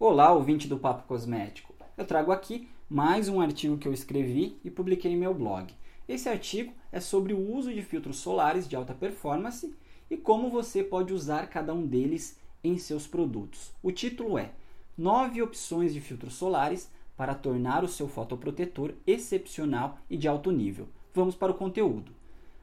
Olá, ouvinte do Papo Cosmético. Eu trago aqui mais um artigo que eu escrevi e publiquei em meu blog. Esse artigo é sobre o uso de filtros solares de alta performance e como você pode usar cada um deles em seus produtos. O título é 9 opções de filtros solares para tornar o seu fotoprotetor excepcional e de alto nível. Vamos para o conteúdo.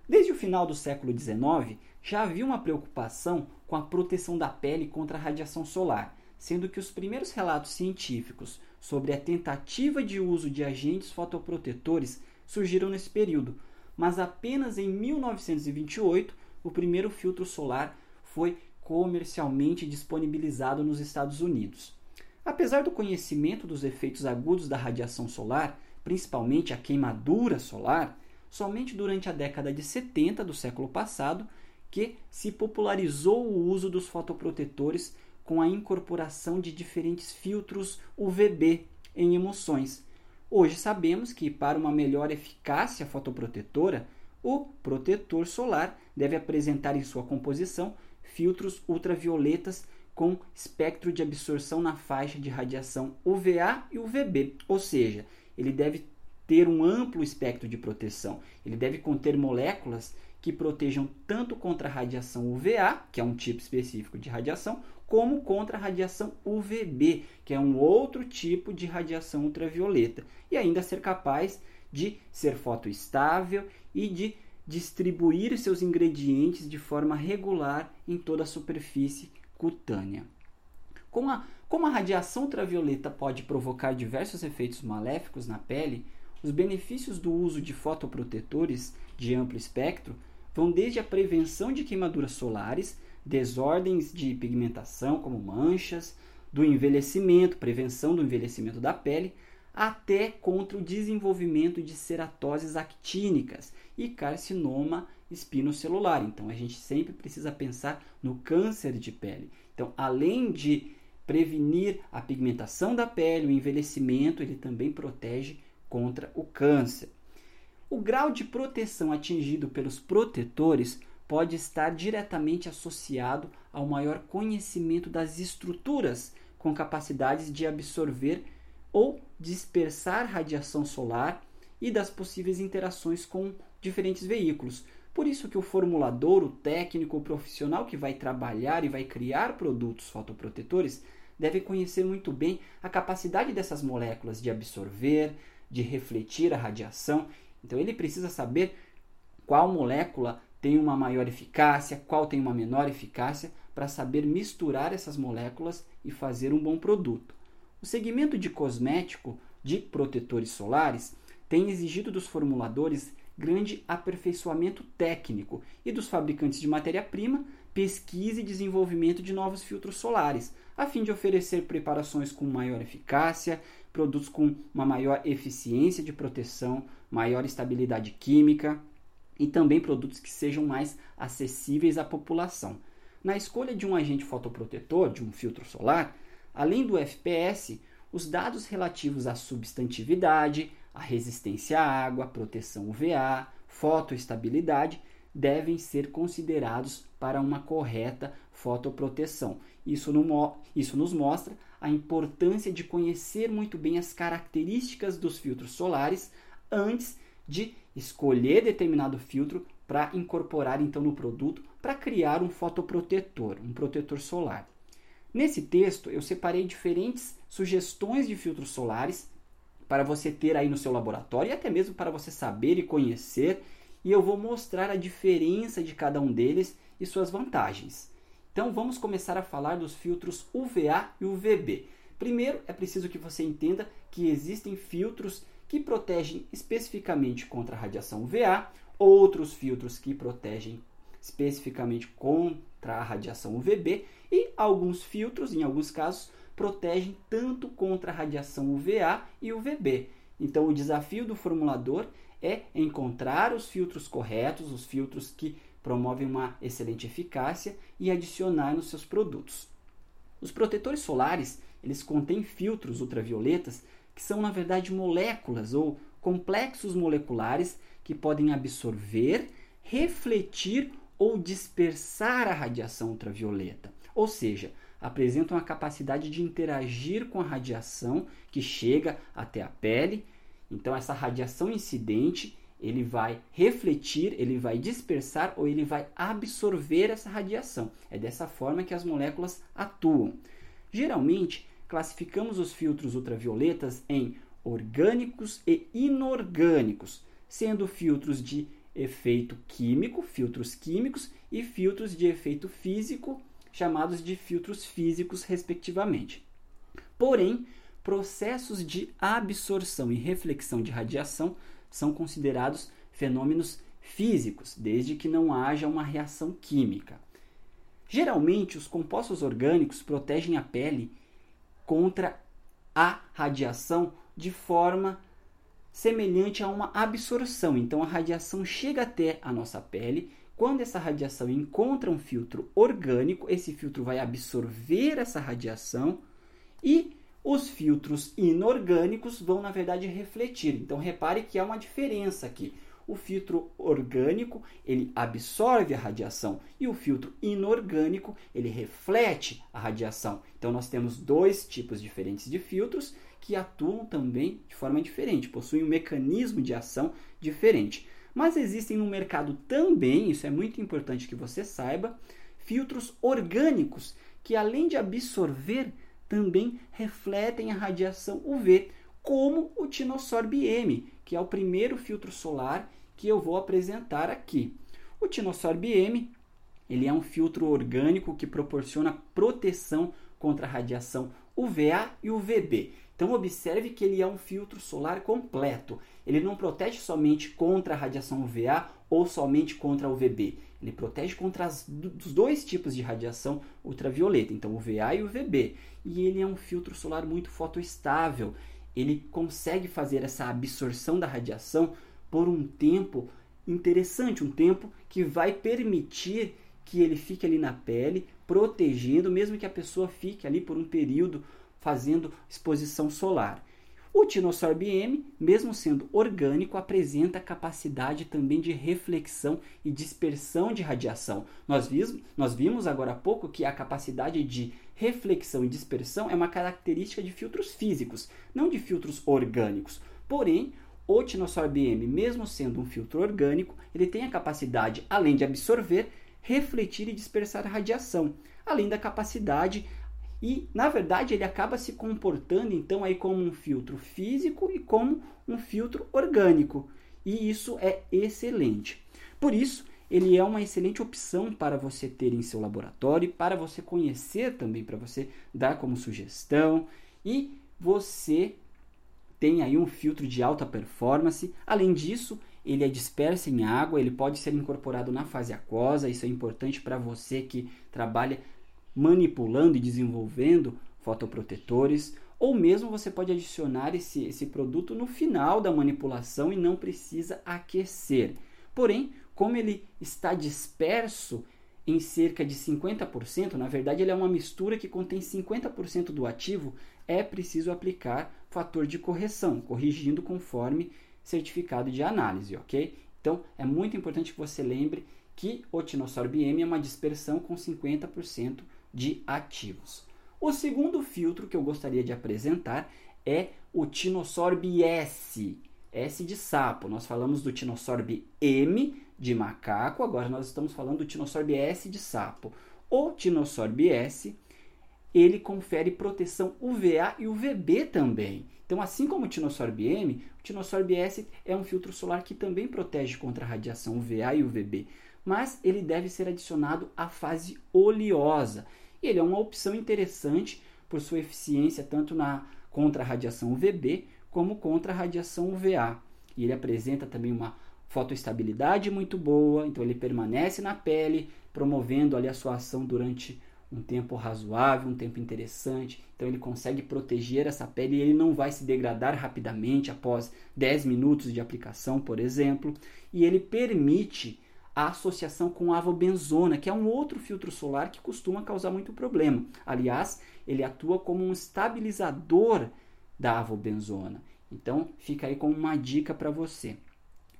Desde o final do século XIX, já havia uma preocupação com a proteção da pele contra a radiação solar sendo que os primeiros relatos científicos sobre a tentativa de uso de agentes fotoprotetores surgiram nesse período, mas apenas em 1928 o primeiro filtro solar foi comercialmente disponibilizado nos Estados Unidos. Apesar do conhecimento dos efeitos agudos da radiação solar, principalmente a queimadura solar, somente durante a década de 70 do século passado que se popularizou o uso dos fotoprotetores com a incorporação de diferentes filtros UVB em emoções. Hoje sabemos que, para uma melhor eficácia fotoprotetora, o protetor solar deve apresentar em sua composição filtros ultravioletas com espectro de absorção na faixa de radiação UVA e UVB, ou seja, ele deve ter um amplo espectro de proteção. Ele deve conter moléculas que protejam tanto contra a radiação UVA, que é um tipo específico de radiação, como contra a radiação UVB, que é um outro tipo de radiação ultravioleta, e ainda ser capaz de ser fotoestável e de distribuir seus ingredientes de forma regular em toda a superfície cutânea. Como a, como a radiação ultravioleta pode provocar diversos efeitos maléficos na pele, os benefícios do uso de fotoprotetores de amplo espectro vão desde a prevenção de queimaduras solares, desordens de pigmentação, como manchas, do envelhecimento, prevenção do envelhecimento da pele, até contra o desenvolvimento de ceratoses actínicas e carcinoma espinocelular. Então a gente sempre precisa pensar no câncer de pele. Então, além de prevenir a pigmentação da pele, o envelhecimento, ele também protege contra o câncer. O grau de proteção atingido pelos protetores pode estar diretamente associado ao maior conhecimento das estruturas com capacidades de absorver ou dispersar radiação solar e das possíveis interações com diferentes veículos. Por isso que o formulador, o técnico, o profissional que vai trabalhar e vai criar produtos fotoprotetores deve conhecer muito bem a capacidade dessas moléculas de absorver, de refletir a radiação então ele precisa saber qual molécula tem uma maior eficácia, qual tem uma menor eficácia, para saber misturar essas moléculas e fazer um bom produto. O segmento de cosmético de protetores solares tem exigido dos formuladores grande aperfeiçoamento técnico e dos fabricantes de matéria-prima pesquisa e desenvolvimento de novos filtros solares, a fim de oferecer preparações com maior eficácia, produtos com uma maior eficiência de proteção, maior estabilidade química e também produtos que sejam mais acessíveis à população. Na escolha de um agente fotoprotetor, de um filtro solar, além do FPS, os dados relativos à substantividade, à resistência à água, proteção UVA, fotoestabilidade devem ser considerados para uma correta fotoproteção. Isso, no, isso nos mostra a importância de conhecer muito bem as características dos filtros solares antes de escolher determinado filtro para incorporar então no produto para criar um fotoprotetor, um protetor solar. Nesse texto eu separei diferentes sugestões de filtros solares para você ter aí no seu laboratório e até mesmo para você saber e conhecer e eu vou mostrar a diferença de cada um deles e suas vantagens. Então vamos começar a falar dos filtros UVA e UVB. Primeiro é preciso que você entenda que existem filtros que protegem especificamente contra a radiação UVA, outros filtros que protegem especificamente contra a radiação UVB e alguns filtros, em alguns casos, protegem tanto contra a radiação UVA e UVB. Então o desafio do formulador é encontrar os filtros corretos, os filtros que promovem uma excelente eficácia e adicionar nos seus produtos. Os protetores solares, eles contêm filtros ultravioletas que são na verdade moléculas ou complexos moleculares que podem absorver, refletir ou dispersar a radiação ultravioleta. Ou seja, apresentam a capacidade de interagir com a radiação que chega até a pele. Então essa radiação incidente, ele vai refletir, ele vai dispersar ou ele vai absorver essa radiação. É dessa forma que as moléculas atuam. Geralmente, classificamos os filtros ultravioletas em orgânicos e inorgânicos, sendo filtros de efeito químico, filtros químicos, e filtros de efeito físico, chamados de filtros físicos, respectivamente. Porém, processos de absorção e reflexão de radiação são considerados fenômenos físicos, desde que não haja uma reação química. Geralmente, os compostos orgânicos protegem a pele contra a radiação de forma semelhante a uma absorção. Então a radiação chega até a nossa pele. Quando essa radiação encontra um filtro orgânico, esse filtro vai absorver essa radiação e os filtros inorgânicos vão, na verdade, refletir. Então repare que há uma diferença aqui. O filtro orgânico, ele absorve a radiação e o filtro inorgânico, ele reflete a radiação. Então nós temos dois tipos diferentes de filtros que atuam também de forma diferente, possuem um mecanismo de ação diferente. Mas existem no mercado também, isso é muito importante que você saiba, filtros orgânicos que além de absorver, também refletem a radiação UV, como o Tinosorb M, que é o primeiro filtro solar que eu vou apresentar aqui. O Tinosorb M, ele é um filtro orgânico que proporciona proteção contra a radiação UVA e UVB. Então observe que ele é um filtro solar completo. Ele não protege somente contra a radiação UVA ou somente contra a UVB. Ele protege contra as, os dois tipos de radiação ultravioleta, então UVA e UVB. E ele é um filtro solar muito fotoestável. Ele consegue fazer essa absorção da radiação por um tempo interessante, um tempo que vai permitir que ele fique ali na pele, protegendo, mesmo que a pessoa fique ali por um período fazendo exposição solar. O Tinosorb M, mesmo sendo orgânico, apresenta capacidade também de reflexão e dispersão de radiação. Nós vimos, nós vimos agora há pouco que a capacidade de reflexão e dispersão é uma característica de filtros físicos, não de filtros orgânicos. Porém, o Tinosorb M, mesmo sendo um filtro orgânico, ele tem a capacidade, além de absorver, refletir e dispersar radiação, além da capacidade e, na verdade, ele acaba se comportando então aí como um filtro físico e como um filtro orgânico. E isso é excelente. Por isso, ele é uma excelente opção para você ter em seu laboratório, para você conhecer também, para você dar como sugestão. E você tem aí um filtro de alta performance. Além disso, ele é disperso em água, ele pode ser incorporado na fase aquosa. Isso é importante para você que trabalha manipulando e desenvolvendo fotoprotetores, ou mesmo você pode adicionar esse, esse produto no final da manipulação e não precisa aquecer. Porém, como ele está disperso em cerca de 50%, na verdade ele é uma mistura que contém 50% do ativo, é preciso aplicar fator de correção, corrigindo conforme certificado de análise, ok? Então é muito importante que você lembre que o Tinosorb M é uma dispersão com 50% de ativos. O segundo filtro que eu gostaria de apresentar é o Tinosorb S, S de sapo. Nós falamos do Tinosorb M de macaco, agora nós estamos falando do Tinosorb S de sapo. O Tinosorb S, ele confere proteção UVA e UVB também. Então, assim como o Tinosorb M, o Tinosorb S é um filtro solar que também protege contra a radiação UVA e UVB, mas ele deve ser adicionado à fase oleosa e ele é uma opção interessante por sua eficiência tanto na contra a radiação UVB como contra a radiação UVA. E ele apresenta também uma fotoestabilidade muito boa, então ele permanece na pele, promovendo ali a sua ação durante um tempo razoável, um tempo interessante. Então ele consegue proteger essa pele e ele não vai se degradar rapidamente após 10 minutos de aplicação, por exemplo. E ele permite a associação com avobenzona, que é um outro filtro solar que costuma causar muito problema. Aliás, ele atua como um estabilizador da avobenzona. Então, fica aí como uma dica para você.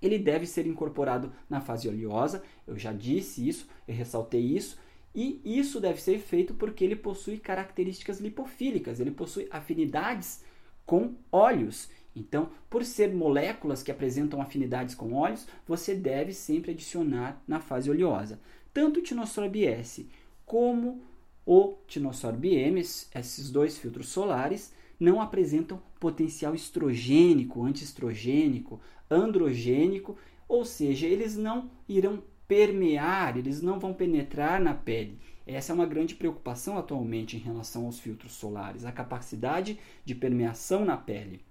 Ele deve ser incorporado na fase oleosa, eu já disse isso, eu ressaltei isso, E isso deve ser feito porque ele possui características lipofílicas, ele possui afinidades com óleos. Então, por ser moléculas que apresentam afinidades com óleos, você deve sempre adicionar na fase oleosa. Tanto o Tinosorb S como o Tinosorb M, esses dois filtros solares, não apresentam potencial estrogênico, antiestrogênico, androgênico, ou seja, eles não irão permear, eles não vão penetrar na pele. Essa é uma grande preocupação atualmente em relação aos filtros solares, a capacidade de permeação na pele.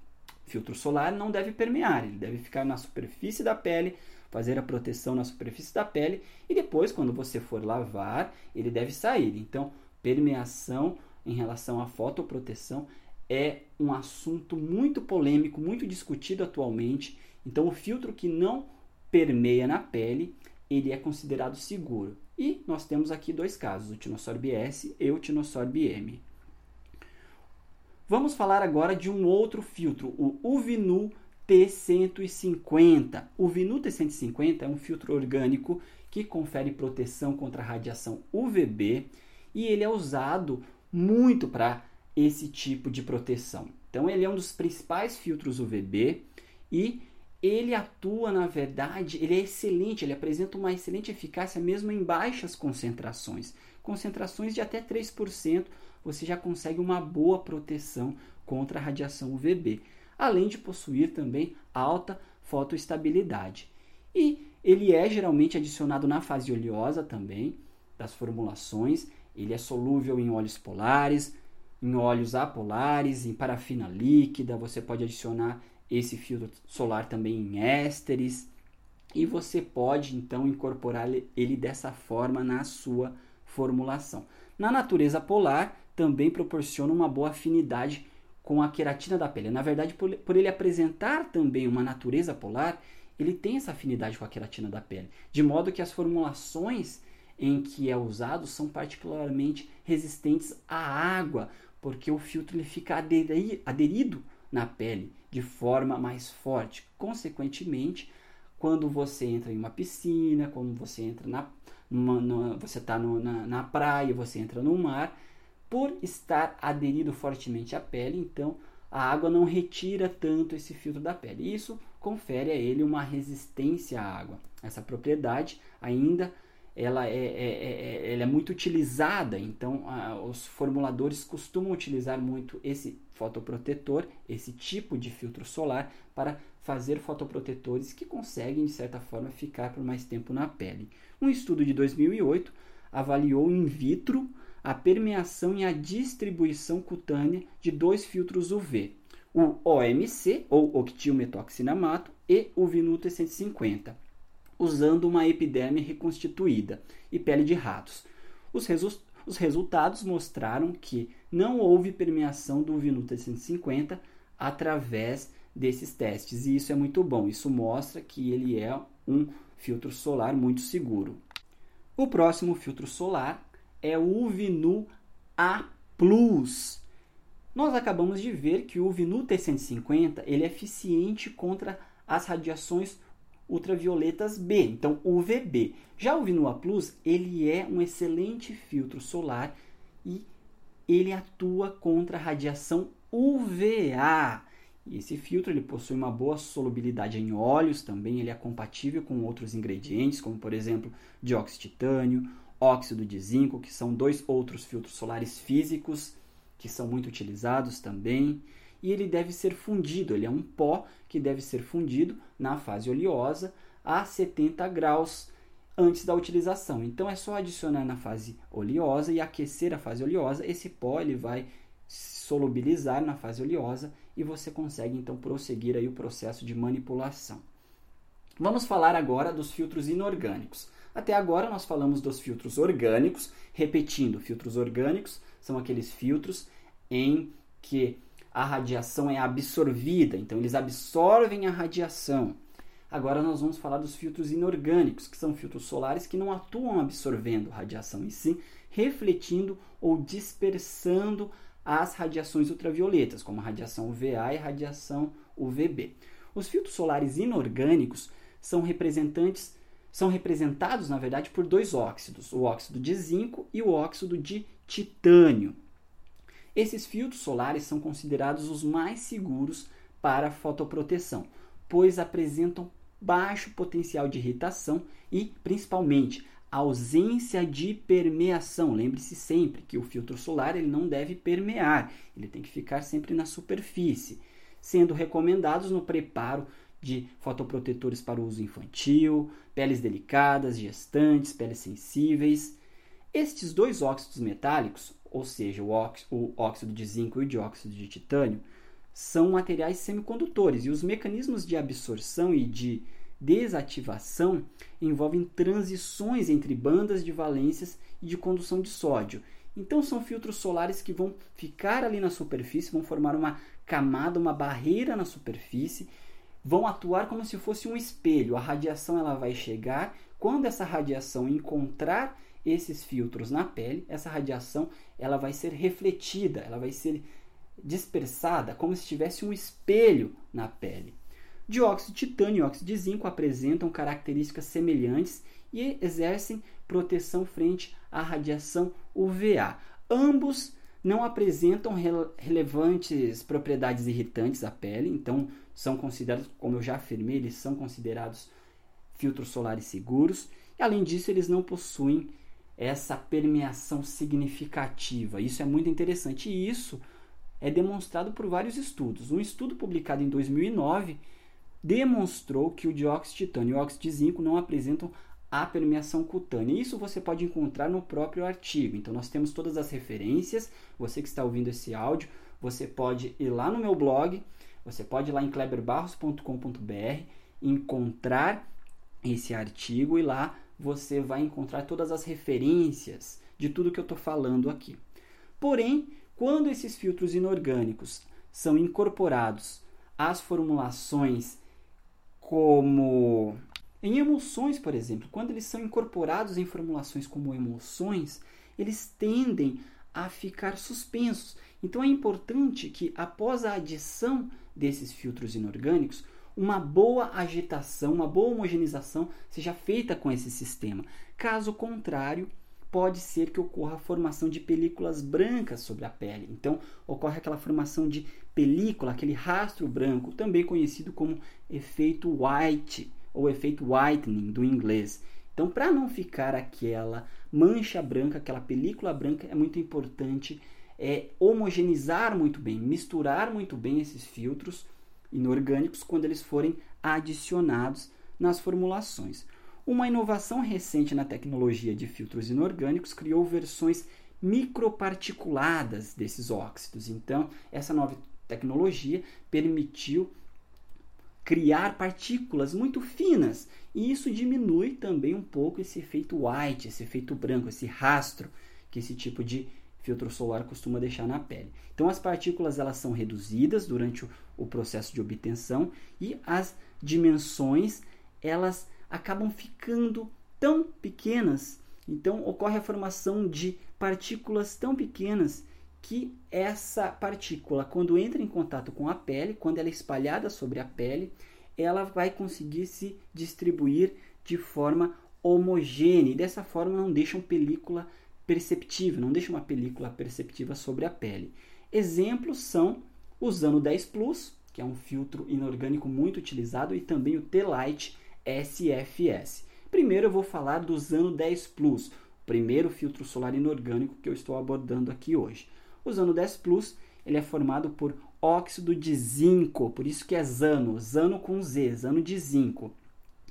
Filtro solar não deve permear, ele deve ficar na superfície da pele, fazer a proteção na superfície da pele e depois, quando você for lavar, ele deve sair. Então, permeação em relação à fotoproteção é um assunto muito polêmico, muito discutido atualmente. Então, o filtro que não permeia na pele, ele é considerado seguro. E nós temos aqui dois casos, o Tinosorb S e o Tinosorb M. Vamos falar agora de um outro filtro, o Uvinu T150. O Uvinu T150 é um filtro orgânico que confere proteção contra a radiação UVB e ele é usado muito para esse tipo de proteção. Então ele é um dos principais filtros UVB e ele atua, na verdade, ele é excelente, ele apresenta uma excelente eficácia mesmo em baixas concentrações. Concentrações de até 3%, você já consegue uma boa proteção contra a radiação UVB, além de possuir também alta fotoestabilidade. E ele é geralmente adicionado na fase oleosa também das formulações. Ele é solúvel em óleos polares, em óleos apolares, em parafina líquida. Você pode adicionar esse filtro solar também em ésteres e você pode então incorporar ele dessa forma na sua formulação. Na natureza polar também proporciona uma boa afinidade com a queratina da pele. Na verdade, por, ele apresentar também uma natureza polar, ele tem essa afinidade com a queratina da pele, de modo que as formulações em que é usado são particularmente resistentes à água, porque o filtro ele fica aderido na pele de forma mais forte. Consequentemente, quando você entra em uma piscina, quando você entra na, você está na, na praia, você entra no mar, por estar aderido fortemente à pele, então a água não retira tanto esse filtro da pele. Isso confere a ele uma resistência à água. Essa propriedade ainda ela é, é, é, ela é muito utilizada, então a, os formuladores costumam utilizar muito esse fotoprotetor, esse tipo de filtro solar, para fazer fotoprotetores que conseguem, de certa forma, ficar por mais tempo na pele. Um estudo de 2008 avaliou in vitro a permeação e a distribuição cutânea de dois filtros UV, o OMC, ou octilmetoxinamato, e o Vinuto 150 usando uma epiderme reconstituída e pele de ratos. Os, resu os resultados mostraram que não houve permeação do Vinuta 150 através desses testes, e isso é muito bom. Isso mostra que ele é um filtro solar muito seguro. O próximo filtro solar é o Uvinu A+. Nós acabamos de ver que o Uvinu T150 ele é eficiente contra as radiações ultravioletas B, então UVB. Já o Vinua Plus, ele é um excelente filtro solar e ele atua contra a radiação UVA. E esse filtro ele possui uma boa solubilidade em óleos também, ele é compatível com outros ingredientes, como por exemplo dióxido de titânio, óxido de zinco, que são dois outros filtros solares físicos que são muito utilizados também e ele deve ser fundido. Ele é um pó que deve ser fundido na fase oleosa a 70 graus antes da utilização. Então é só adicionar na fase oleosa e aquecer a fase oleosa. Esse pó ele vai solubilizar na fase oleosa e você consegue então prosseguir aí o processo de manipulação. Vamos falar agora dos filtros inorgânicos. Até agora nós falamos dos filtros orgânicos, repetindo, filtros orgânicos são aqueles filtros em que a radiação é absorvida, então eles absorvem a radiação. Agora nós vamos falar dos filtros inorgânicos, que são filtros solares que não atuam absorvendo radiação, e sim refletindo ou dispersando as radiações ultravioletas, como a radiação UVA e radiação UVB. Os filtros solares inorgânicos são representantes são representados, na verdade, por dois óxidos, o óxido de zinco e o óxido de titânio. Esses filtros solares são considerados os mais seguros para fotoproteção, pois apresentam baixo potencial de irritação e, principalmente, ausência de permeação. Lembre-se sempre que o filtro solar ele não deve permear, ele tem que ficar sempre na superfície, sendo recomendados no preparo de fotoprotetores para uso infantil, peles delicadas, gestantes, peles sensíveis. Estes dois óxidos metálicos, ou seja, o óxido de zinco e o dióxido de titânio, são materiais semicondutores e os mecanismos de absorção e de desativação envolvem transições entre bandas de valências e de condução de sódio. Então são filtros solares que vão ficar ali na superfície, vão formar uma camada, uma barreira na superfície vão atuar como se fosse um espelho. A radiação ela vai chegar, quando essa radiação encontrar esses filtros na pele, essa radiação ela vai ser refletida, ela vai ser dispersada como se tivesse um espelho na pele. Dióxido de titânio e óxido de zinco apresentam características semelhantes e exercem proteção frente à radiação UVA. Ambos não apresentam relevantes propriedades irritantes à pele, então são considerados, como eu já afirmei, eles são considerados filtros solares seguros. E além disso, eles não possuem essa permeação significativa. Isso é muito interessante e isso é demonstrado por vários estudos. Um estudo publicado em 2009 demonstrou que o dióxido de titânio e o óxido de zinco não apresentam a permeação cutânea. Isso você pode encontrar no próprio artigo. Então nós temos todas as referências. Você que está ouvindo esse áudio, você pode ir lá no meu blog, você pode ir lá em kleberbarros.com.br, encontrar esse artigo e lá você vai encontrar todas as referências de tudo que eu estou falando aqui. Porém, quando esses filtros inorgânicos são incorporados às formulações como em emoções, por exemplo, quando eles são incorporados em formulações como emoções, eles tendem a ficar suspensos. Então é importante que após a adição desses filtros inorgânicos, uma boa agitação, uma boa homogeneização seja feita com esse sistema. Caso contrário, pode ser que ocorra a formação de películas brancas sobre a pele. Então, ocorre aquela formação de película, aquele rastro branco, também conhecido como efeito white ou efeito whitening do inglês. Então, para não ficar aquela mancha branca, aquela película branca, é muito importante é, homogeneizar muito bem, misturar muito bem esses filtros inorgânicos quando eles forem adicionados nas formulações. Uma inovação recente na tecnologia de filtros inorgânicos criou versões microparticuladas desses óxidos. Então, essa nova tecnologia permitiu criar partículas muito finas. E isso diminui também um pouco esse efeito white, esse efeito branco, esse rastro que esse tipo de filtro solar costuma deixar na pele. Então as partículas elas são reduzidas durante o, o processo de obtenção e as dimensões elas acabam ficando tão pequenas. Então ocorre a formação de partículas tão pequenas que essa partícula, quando entra em contato com a pele, quando ela é espalhada sobre a pele, ela vai conseguir se distribuir de forma homogênea e dessa forma não deixa uma película perceptível, não deixa uma película perceptiva sobre a pele. Exemplos são o Zano 10 Plus, que é um filtro inorgânico muito utilizado, e também o T-Light SFS. Primeiro eu vou falar do Zano 10 Plus, primeiro filtro solar inorgânico que eu estou abordando aqui hoje. O Zano 10 Plus ele é formado por óxido de zinco, por isso que é Zano, Zano com Z, Zano de zinco.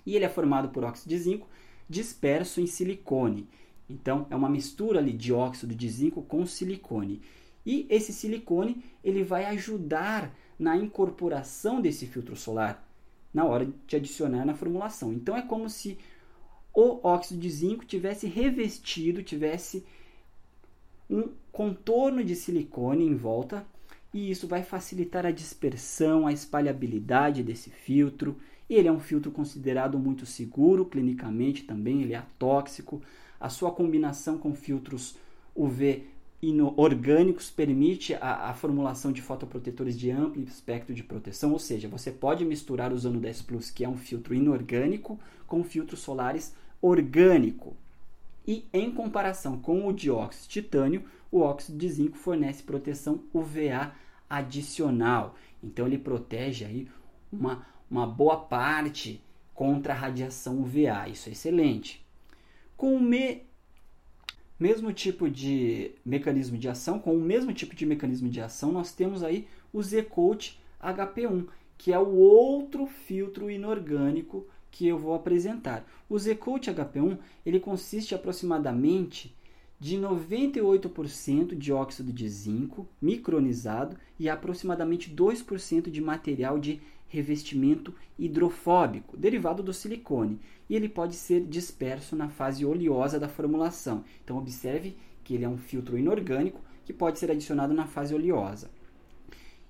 E ele é formado por óxido de zinco disperso em silicone. Então é uma mistura ali de óxido de zinco com silicone. E esse silicone ele vai ajudar na incorporação desse filtro solar na hora de adicionar na formulação. Então é como se o óxido de zinco tivesse revestido, tivesse um contorno de silicone em volta e isso vai facilitar a dispersão, a espalhabilidade desse filtro. Ele é um filtro considerado muito seguro clinicamente também, ele é atóxico. A sua combinação com filtros UV orgânicos permite a, a, formulação de fotoprotetores de amplo espectro de proteção, ou seja, você pode misturar usando o 10 Plus, que é um filtro inorgânico, com filtros solares orgânico. E em comparação com o dióxido de titânio, o óxido de zinco fornece proteção UVA adicional. Então ele protege aí uma, uma boa parte contra a radiação UVA. Isso é excelente. Com o me, mesmo tipo de mecanismo de ação, com o mesmo tipo de mecanismo de ação, nós temos aí o Z-Coat HP1, que é o outro filtro inorgânico que eu vou apresentar. O Z-Coat HP1 ele consiste aproximadamente de 98% de óxido de zinco micronizado e aproximadamente 2% de material de revestimento hidrofóbico, derivado do silicone, e ele pode ser disperso na fase oleosa da formulação. Então observe que ele é um filtro inorgânico que pode ser adicionado na fase oleosa.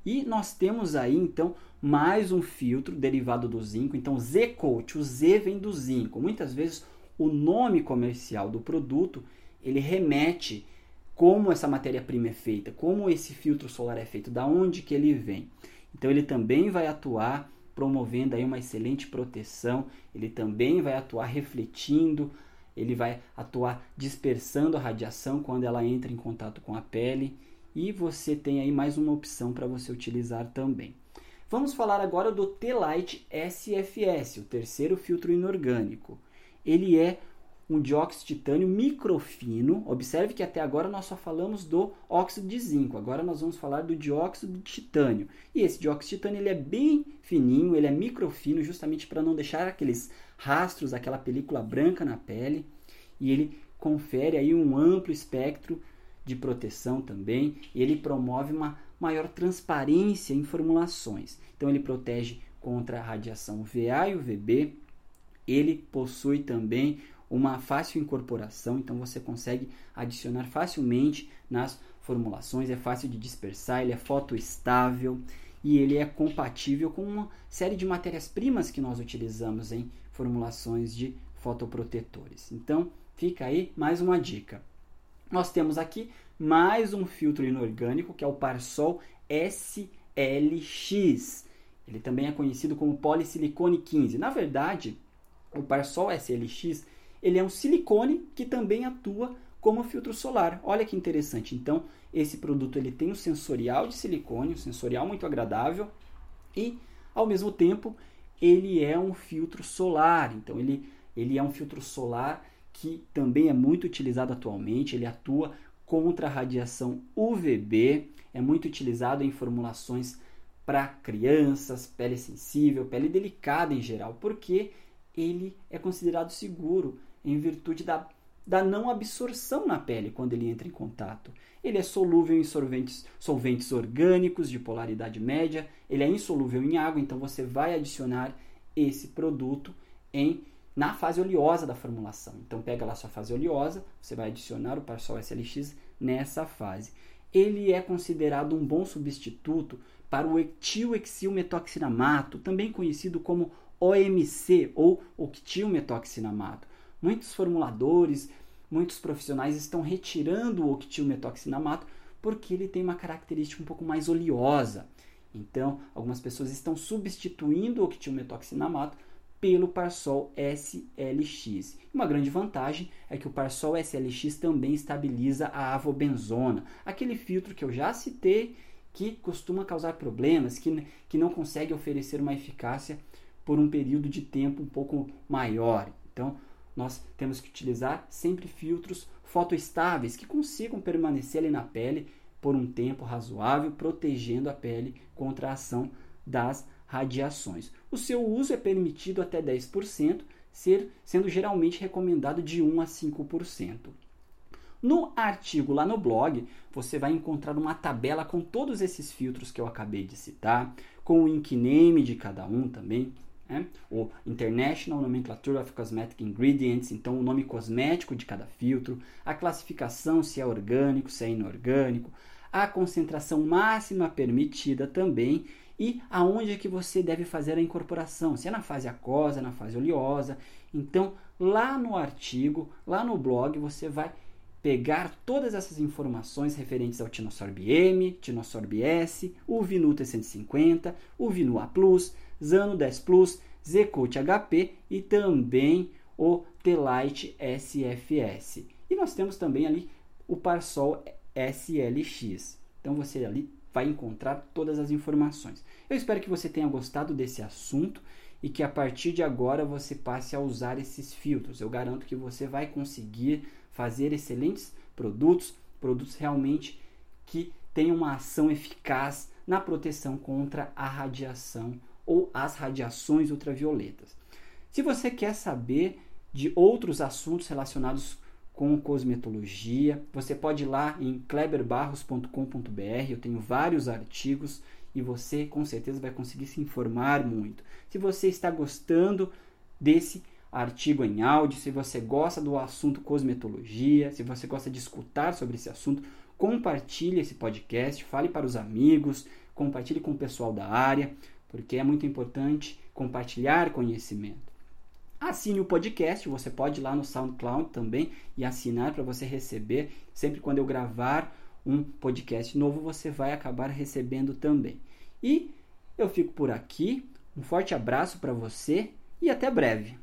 E nós temos aí então mais um filtro derivado do zinco, então Z-coat, o Z vem do zinco. Muitas vezes o nome comercial do produto, ele remete como essa matéria-prima é feita, como esse filtro solar é feito, da onde que ele vem. Então ele também vai atuar promovendo aí uma excelente proteção, ele também vai atuar refletindo, ele vai atuar dispersando a radiação quando ela entra em contato com a pele e você tem aí mais uma opção para você utilizar também. Vamos falar agora do T-Light SFS, o terceiro filtro inorgânico. Ele é um dióxido de titânio microfino. Observe que até agora nós só falamos do óxido de zinco. Agora nós vamos falar do dióxido de titânio. E esse dióxido de titânio ele é bem fininho, ele é microfino, justamente para não deixar aqueles rastros, aquela película branca na pele. E ele confere aí um amplo espectro de proteção também. E ele promove uma maior transparência em formulações. Então ele protege contra a radiação UVA e UVB. Ele possui também uma fácil incorporação, então você consegue adicionar facilmente nas formulações, é fácil de dispersar, ele é fotoestável e ele é compatível com uma série de matérias-primas que nós utilizamos em formulações de fotoprotetores. Então, fica aí mais uma dica. Nós temos aqui mais um filtro inorgânico que é o Parsol SLX. Ele também é conhecido como polisilicone 15. Na verdade, o Parsol SLX ele é um silicone que também atua como filtro solar. Olha que interessante. Então, esse produto ele tem um sensorial de silicone, um sensorial muito agradável e, ao mesmo tempo, ele é um filtro solar. Então, ele, ele é um filtro solar que também é muito utilizado atualmente. Ele atua contra a radiação UVB, é muito utilizado em formulações para crianças, pele sensível, pele delicada em geral, porque ele é considerado seguro em virtude da, da não absorção na pele quando ele entra em contato. Ele é solúvel em solventes, solventes orgânicos de polaridade média, ele é insolúvel em água, então você vai adicionar esse produto em na fase oleosa da formulação. Então pega lá sua fase oleosa, você vai adicionar o Parsol SLX nessa fase. Ele é considerado um bom substituto para o etilexilmetoxinamato, também conhecido como OMC ou octilmetoxinamato. Muitos formuladores, muitos profissionais estão retirando o octilmetoxinamato porque ele tem uma característica um pouco mais oleosa. Então, algumas pessoas estão substituindo o octilmetoxinamato pelo Parsol SLX. Uma grande vantagem é que o Parsol SLX também estabiliza a avobenzona, aquele filtro que eu já citei que costuma causar problemas, que, que não consegue oferecer uma eficácia por um período de tempo um pouco maior. Então, nós temos que utilizar sempre filtros fotoestáveis que consigam permanecer ali na pele por um tempo razoável, protegendo a pele contra a ação das radiações. O seu uso é permitido até 10%, ser, sendo geralmente recomendado de 1 a 5%. No artigo lá no blog, você vai encontrar uma tabela com todos esses filtros que eu acabei de citar, com o nickname de cada um também, né? o International Nomenclature of Cosmetic Ingredients, então o nome cosmético de cada filtro, a classificação se é orgânico, se é inorgânico, a concentração máxima permitida também e aonde é que você deve fazer a incorporação, se é na fase aquosa, na fase oleosa. Então, lá no artigo, lá no blog, você vai pegar todas essas informações referentes ao Tinosorb M, Tinosorb S, o Vinu T150, o Vinu A+, Zano 10 Plus, Zcoat HP e também o T-Lite SFS. E nós temos também ali o Parsol SLX. Então você ali vai encontrar todas as informações. Eu espero que você tenha gostado desse assunto e que a partir de agora você passe a usar esses filtros. Eu garanto que você vai conseguir fazer excelentes produtos, produtos realmente que tenham uma ação eficaz na proteção contra a radiação ou as radiações ultravioletas. Se você quer saber de outros assuntos relacionados com cosmetologia, você pode ir lá em kleberbarros.com.br, eu tenho vários artigos e você com certeza vai conseguir se informar muito. Se você está gostando desse artigo em áudio, se você gosta do assunto cosmetologia, se você gosta de escutar sobre esse assunto, compartilhe esse podcast, fale para os amigos, compartilhe com o pessoal da área, porque é muito importante compartilhar conhecimento. Assine o podcast, você pode ir lá no SoundCloud também e assinar para você receber sempre quando eu gravar um podcast novo, você vai acabar recebendo também. E eu fico por aqui. Um forte abraço para você e até breve.